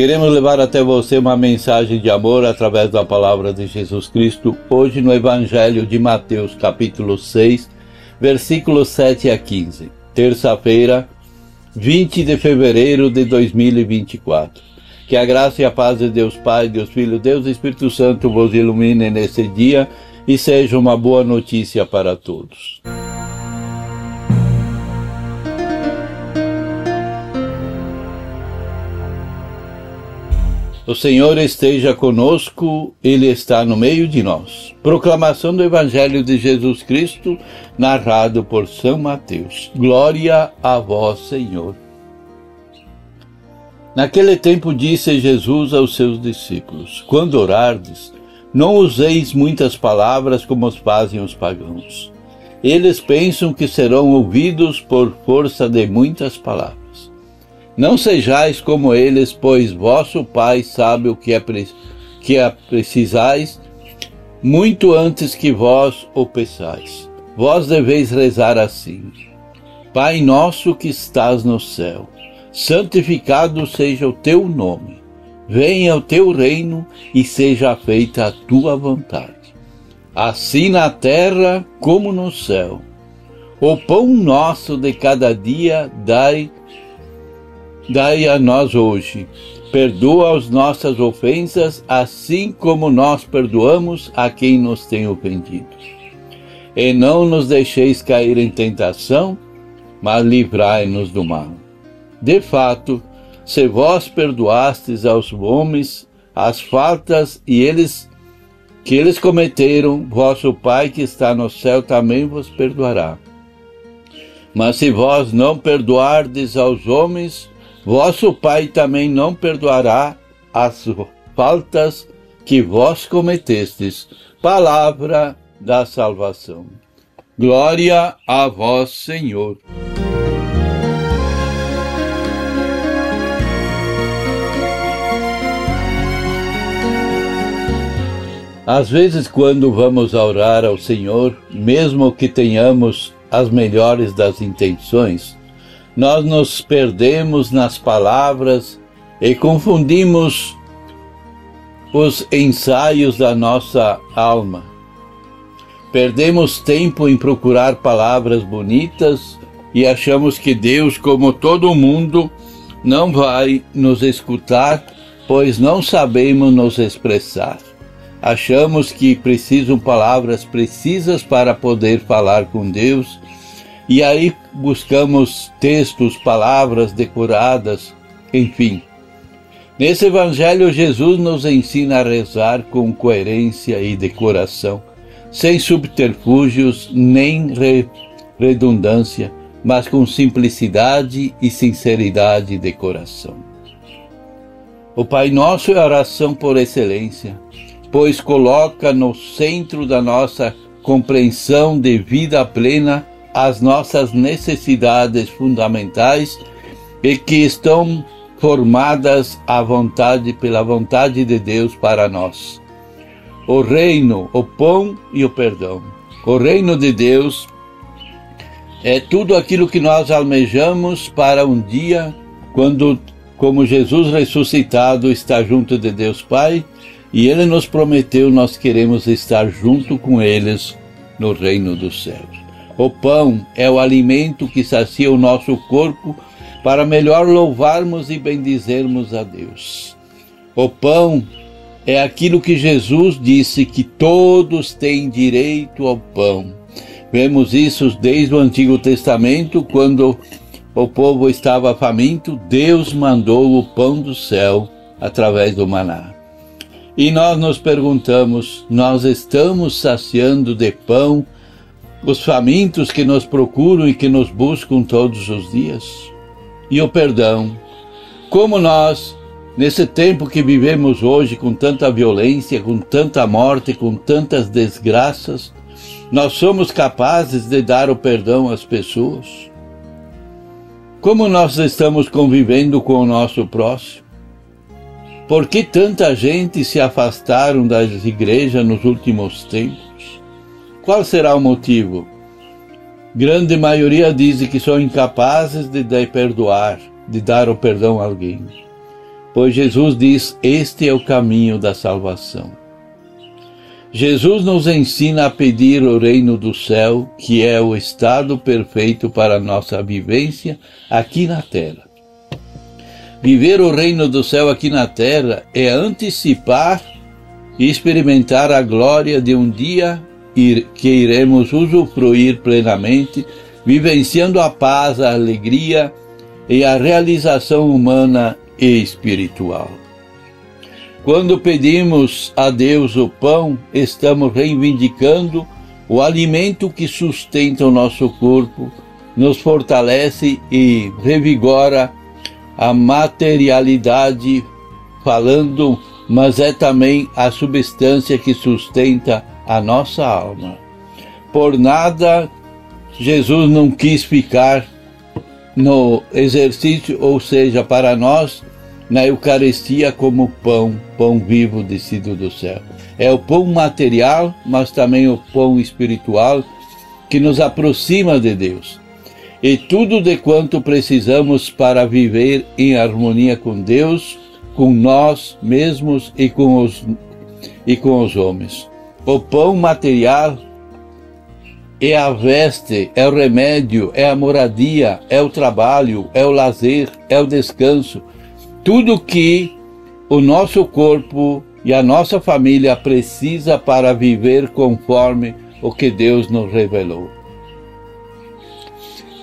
Queremos levar até você uma mensagem de amor através da palavra de Jesus Cristo, hoje no Evangelho de Mateus, capítulo 6, versículos 7 a 15. Terça-feira, 20 de fevereiro de 2024. Que a graça e a paz de Deus Pai, Deus Filho, Deus Espírito Santo vos ilumine nesse dia e seja uma boa notícia para todos. O Senhor esteja conosco, Ele está no meio de nós. Proclamação do Evangelho de Jesus Cristo, narrado por São Mateus. Glória a vós, Senhor. Naquele tempo disse Jesus aos seus discípulos: Quando orardes, não useis muitas palavras como fazem os pagãos. Eles pensam que serão ouvidos por força de muitas palavras. Não sejais como eles, pois vosso Pai sabe o que é, que é precisais, muito antes que vós o peçais. Vós deveis rezar assim: Pai nosso que estás no céu, santificado seja o teu nome. Venha o teu reino e seja feita a tua vontade, assim na terra como no céu. O pão nosso de cada dia dai dai a nós hoje. Perdoa as nossas ofensas, assim como nós perdoamos a quem nos tem ofendido. E não nos deixeis cair em tentação, mas livrai-nos do mal. De fato, se vós perdoastes aos homens as faltas e eles que eles cometeram, vosso Pai que está no céu também vos perdoará. Mas se vós não perdoardes aos homens vosso Pai também não perdoará as faltas que vós cometestes. Palavra da salvação. Glória a vós, Senhor. Às vezes, quando vamos orar ao Senhor, mesmo que tenhamos as melhores das intenções, nós nos perdemos nas palavras e confundimos os ensaios da nossa alma. Perdemos tempo em procurar palavras bonitas e achamos que Deus, como todo mundo, não vai nos escutar, pois não sabemos nos expressar. Achamos que precisam palavras precisas para poder falar com Deus e aí buscamos textos, palavras decoradas, enfim. Nesse Evangelho, Jesus nos ensina a rezar com coerência e decoração, sem subterfúgios nem redundância, mas com simplicidade e sinceridade de coração. O Pai Nosso é a oração por excelência, pois coloca no centro da nossa compreensão de vida plena as nossas necessidades fundamentais e que estão formadas à vontade pela vontade de Deus para nós. O reino, o pão e o perdão. O reino de Deus é tudo aquilo que nós almejamos para um dia quando, como Jesus ressuscitado, está junto de Deus Pai e Ele nos prometeu, nós queremos estar junto com eles no reino dos céus. O pão é o alimento que sacia o nosso corpo para melhor louvarmos e bendizermos a Deus. O pão é aquilo que Jesus disse que todos têm direito ao pão. Vemos isso desde o Antigo Testamento, quando o povo estava faminto, Deus mandou o pão do céu através do maná. E nós nos perguntamos: nós estamos saciando de pão os famintos que nos procuram e que nos buscam todos os dias. E o perdão. Como nós, nesse tempo que vivemos hoje com tanta violência, com tanta morte, com tantas desgraças, Nós somos capazes de dar o perdão às pessoas? Como nós estamos convivendo com o nosso próximo? Por que tanta gente se afastaram das igrejas nos últimos tempos? Qual será o motivo? Grande maioria diz que são incapazes de perdoar, de dar o perdão a alguém. Pois Jesus diz: Este é o caminho da salvação. Jesus nos ensina a pedir o reino do céu, que é o estado perfeito para a nossa vivência aqui na terra. Viver o reino do céu aqui na terra é antecipar e experimentar a glória de um dia que iremos usufruir plenamente, vivenciando a paz, a alegria e a realização humana e espiritual. Quando pedimos a Deus o pão, estamos reivindicando o alimento que sustenta o nosso corpo, nos fortalece e revigora a materialidade, falando, mas é também a substância que sustenta a nossa alma. Por nada Jesus não quis ficar no exercício, ou seja, para nós na Eucaristia como pão, pão vivo descido do céu. É o pão material, mas também o pão espiritual que nos aproxima de Deus. E tudo de quanto precisamos para viver em harmonia com Deus, com nós mesmos e com os, e com os homens. O pão material é a veste, é o remédio, é a moradia, é o trabalho, é o lazer, é o descanso, tudo que o nosso corpo e a nossa família precisa para viver conforme o que Deus nos revelou.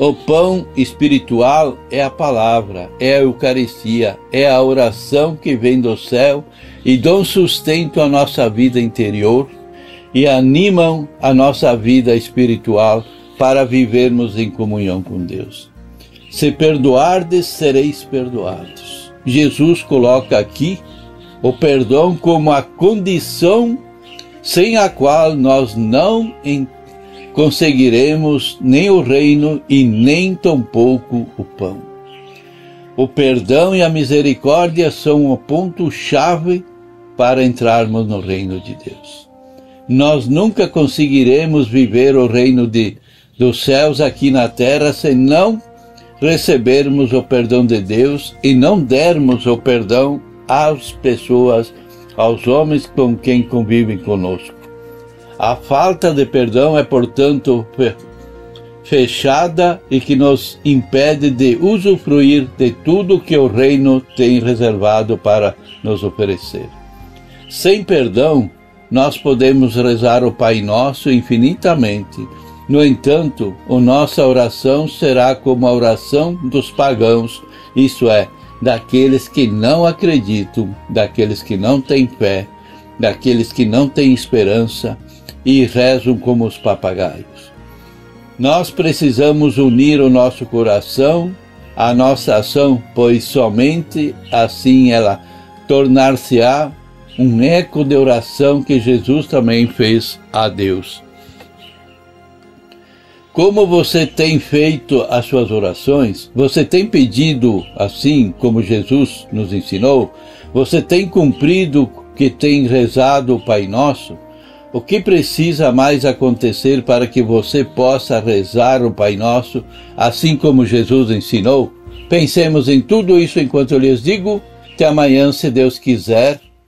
O pão espiritual é a palavra, é a Eucaristia, é a oração que vem do céu e dão sustento à nossa vida interior e animam a nossa vida espiritual para vivermos em comunhão com Deus. Se perdoardes, sereis perdoados. Jesus coloca aqui o perdão como a condição sem a qual nós não conseguiremos nem o reino e nem tampouco o pão. O perdão e a misericórdia são o ponto-chave para entrarmos no reino de Deus. Nós nunca conseguiremos viver o reino de, dos céus aqui na terra se não recebermos o perdão de Deus e não dermos o perdão às pessoas, aos homens com quem convivem conosco. A falta de perdão é, portanto, fechada e que nos impede de usufruir de tudo que o reino tem reservado para nos oferecer. Sem perdão, nós podemos rezar o Pai Nosso infinitamente no entanto, a nossa oração será como a oração dos pagãos, isso é, daqueles que não acreditam, daqueles que não têm fé, daqueles que não têm esperança e rezam como os papagaios. Nós precisamos unir o nosso coração à nossa ação, pois somente assim ela tornar-se-á um eco de oração que Jesus também fez a Deus. Como você tem feito as suas orações? Você tem pedido assim como Jesus nos ensinou? Você tem cumprido que tem rezado o Pai Nosso? O que precisa mais acontecer para que você possa rezar o Pai Nosso assim como Jesus ensinou? Pensemos em tudo isso enquanto eu lhes digo. Até amanhã, se Deus quiser.